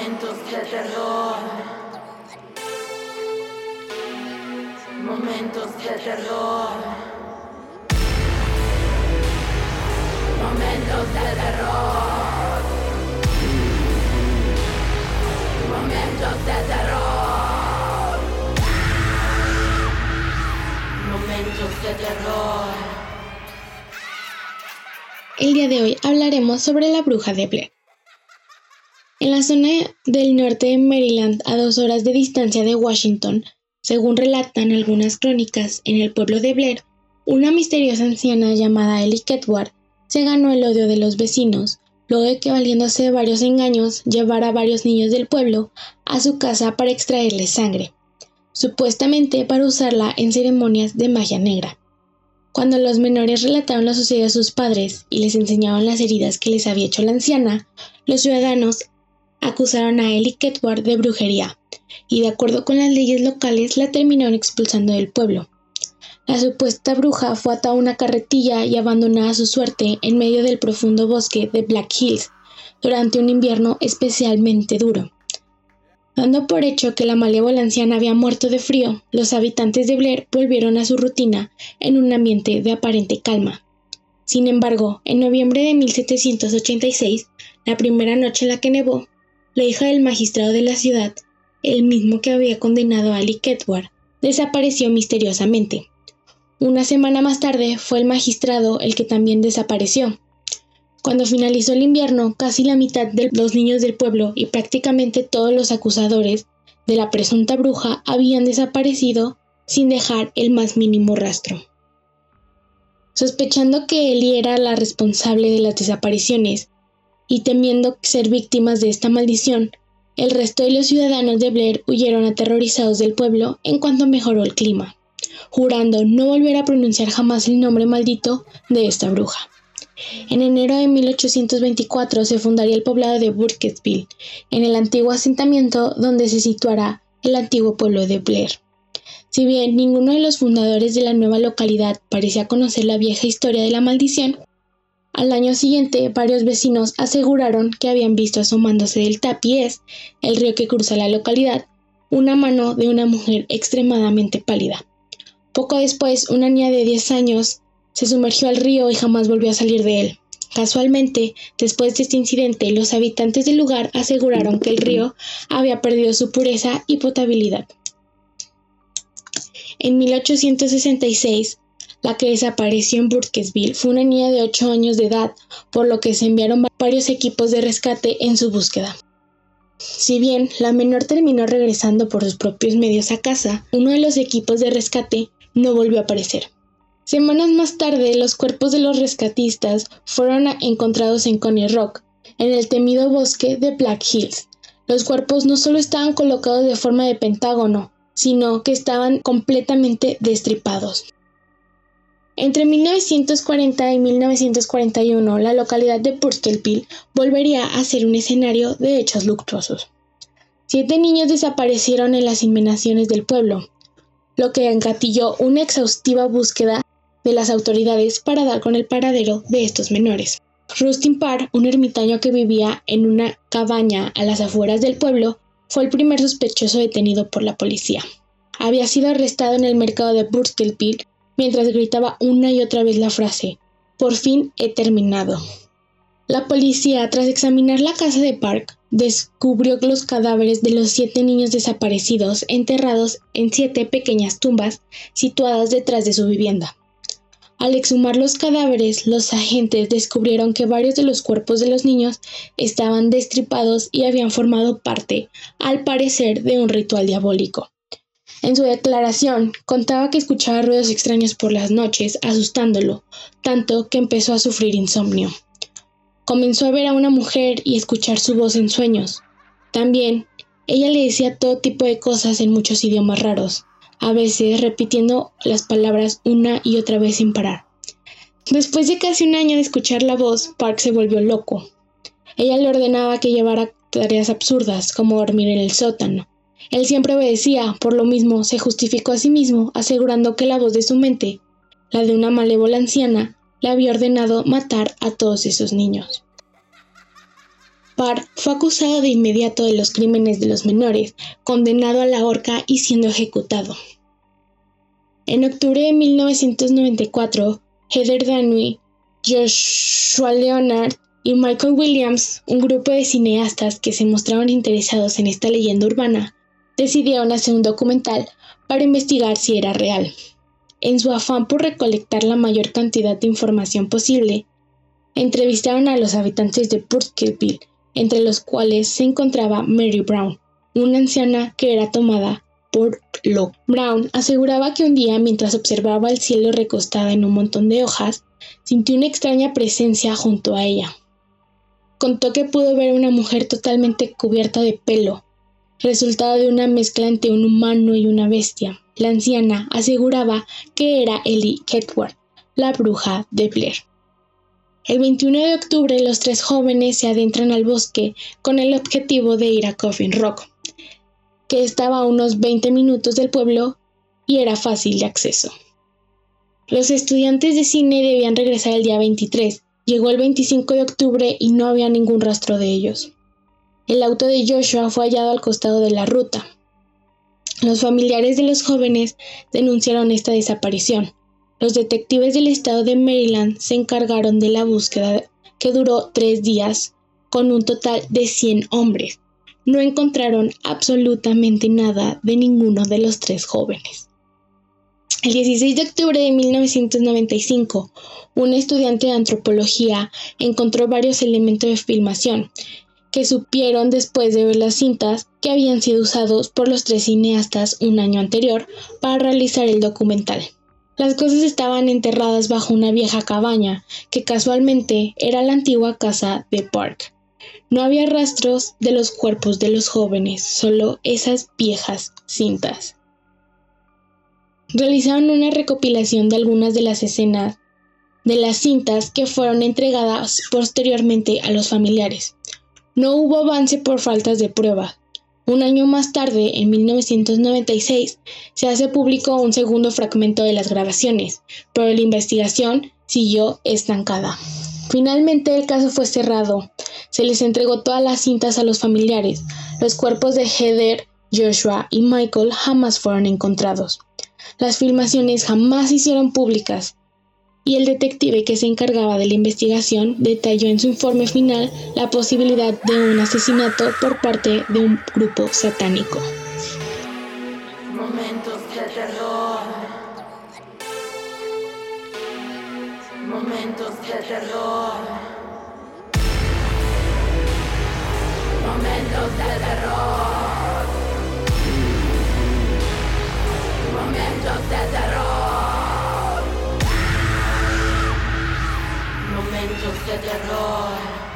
Momentos de terror. Momentos de terror. Momentos de terror. Momentos de terror. Momentos de terror. El día de hoy hablaremos sobre la bruja de Blair. En la zona del norte de Maryland, a dos horas de distancia de Washington, según relatan algunas crónicas, en el pueblo de Blair, una misteriosa anciana llamada Ellie Ketward se ganó el odio de los vecinos, luego de que valiéndose de varios engaños llevara a varios niños del pueblo a su casa para extraerles sangre, supuestamente para usarla en ceremonias de magia negra. Cuando los menores relataron lo sucedido a sus padres y les enseñaban las heridas que les había hecho la anciana, los ciudadanos acusaron a Ellie Ketward de brujería y de acuerdo con las leyes locales la terminaron expulsando del pueblo. La supuesta bruja fue atada a una carretilla y abandonada a su suerte en medio del profundo bosque de Black Hills durante un invierno especialmente duro. Dando por hecho que la malévola anciana había muerto de frío, los habitantes de Blair volvieron a su rutina en un ambiente de aparente calma. Sin embargo, en noviembre de 1786, la primera noche en la que nevó, hija del magistrado de la ciudad, el mismo que había condenado a Ali Ketward, desapareció misteriosamente. Una semana más tarde fue el magistrado el que también desapareció. Cuando finalizó el invierno, casi la mitad de los niños del pueblo y prácticamente todos los acusadores de la presunta bruja habían desaparecido sin dejar el más mínimo rastro. Sospechando que Eli era la responsable de las desapariciones, y temiendo ser víctimas de esta maldición, el resto de los ciudadanos de Blair huyeron aterrorizados del pueblo en cuanto mejoró el clima, jurando no volver a pronunciar jamás el nombre maldito de esta bruja. En enero de 1824 se fundaría el poblado de Burkittsville, en el antiguo asentamiento donde se situará el antiguo pueblo de Blair. Si bien ninguno de los fundadores de la nueva localidad parecía conocer la vieja historia de la maldición, al año siguiente, varios vecinos aseguraron que habían visto asomándose del tapiés, el río que cruza la localidad, una mano de una mujer extremadamente pálida. Poco después, una niña de 10 años se sumergió al río y jamás volvió a salir de él. Casualmente, después de este incidente, los habitantes del lugar aseguraron que el río había perdido su pureza y potabilidad. En 1866, la que desapareció en Burkesville fue una niña de 8 años de edad, por lo que se enviaron varios equipos de rescate en su búsqueda. Si bien la menor terminó regresando por sus propios medios a casa, uno de los equipos de rescate no volvió a aparecer. Semanas más tarde, los cuerpos de los rescatistas fueron encontrados en Coney Rock, en el temido bosque de Black Hills. Los cuerpos no solo estaban colocados de forma de pentágono, sino que estaban completamente destripados. Entre 1940 y 1941, la localidad de Purcellville volvería a ser un escenario de hechos luctuosos. Siete niños desaparecieron en las inmenaciones del pueblo, lo que engatilló una exhaustiva búsqueda de las autoridades para dar con el paradero de estos menores. Rustin Parr, un ermitaño que vivía en una cabaña a las afueras del pueblo, fue el primer sospechoso detenido por la policía. Había sido arrestado en el mercado de Purcellville mientras gritaba una y otra vez la frase, por fin he terminado. La policía, tras examinar la casa de Park, descubrió los cadáveres de los siete niños desaparecidos enterrados en siete pequeñas tumbas situadas detrás de su vivienda. Al exhumar los cadáveres, los agentes descubrieron que varios de los cuerpos de los niños estaban destripados y habían formado parte, al parecer, de un ritual diabólico. En su declaración contaba que escuchaba ruidos extraños por las noches, asustándolo, tanto que empezó a sufrir insomnio. Comenzó a ver a una mujer y escuchar su voz en sueños. También, ella le decía todo tipo de cosas en muchos idiomas raros, a veces repitiendo las palabras una y otra vez sin parar. Después de casi un año de escuchar la voz, Park se volvió loco. Ella le ordenaba que llevara tareas absurdas, como dormir en el sótano, él siempre obedecía, por lo mismo se justificó a sí mismo, asegurando que la voz de su mente, la de una malévola anciana, le había ordenado matar a todos esos niños. Park fue acusado de inmediato de los crímenes de los menores, condenado a la horca y siendo ejecutado. En octubre de 1994, Heather Danui, Joshua Leonard y Michael Williams, un grupo de cineastas que se mostraron interesados en esta leyenda urbana, decidieron hacer un documental para investigar si era real. En su afán por recolectar la mayor cantidad de información posible, entrevistaron a los habitantes de Purkeville, entre los cuales se encontraba Mary Brown, una anciana que era tomada por Lo. Brown aseguraba que un día, mientras observaba el cielo recostada en un montón de hojas, sintió una extraña presencia junto a ella. Contó que pudo ver una mujer totalmente cubierta de pelo, resultado de una mezcla entre un humano y una bestia. La anciana aseguraba que era Ellie Ketworth, la bruja de Blair. El 21 de octubre los tres jóvenes se adentran al bosque con el objetivo de ir a Coffin Rock, que estaba a unos 20 minutos del pueblo y era fácil de acceso. Los estudiantes de cine debían regresar el día 23. Llegó el 25 de octubre y no había ningún rastro de ellos. El auto de Joshua fue hallado al costado de la ruta. Los familiares de los jóvenes denunciaron esta desaparición. Los detectives del estado de Maryland se encargaron de la búsqueda que duró tres días, con un total de 100 hombres. No encontraron absolutamente nada de ninguno de los tres jóvenes. El 16 de octubre de 1995, un estudiante de antropología encontró varios elementos de filmación, que supieron después de ver las cintas que habían sido usados por los tres cineastas un año anterior para realizar el documental. Las cosas estaban enterradas bajo una vieja cabaña, que casualmente era la antigua casa de Park. No había rastros de los cuerpos de los jóvenes, solo esas viejas cintas. Realizaron una recopilación de algunas de las escenas de las cintas que fueron entregadas posteriormente a los familiares. No hubo avance por faltas de prueba. Un año más tarde, en 1996, se hace público un segundo fragmento de las grabaciones, pero la investigación siguió estancada. Finalmente el caso fue cerrado. Se les entregó todas las cintas a los familiares. Los cuerpos de Heather, Joshua y Michael jamás fueron encontrados. Las filmaciones jamás se hicieron públicas y el detective que se encargaba de la investigación detalló en su informe final la posibilidad de un asesinato por parte de un grupo satánico. Momentos de terror. Momentos de terror. Momentos de terror. Momentos de terror. de terror.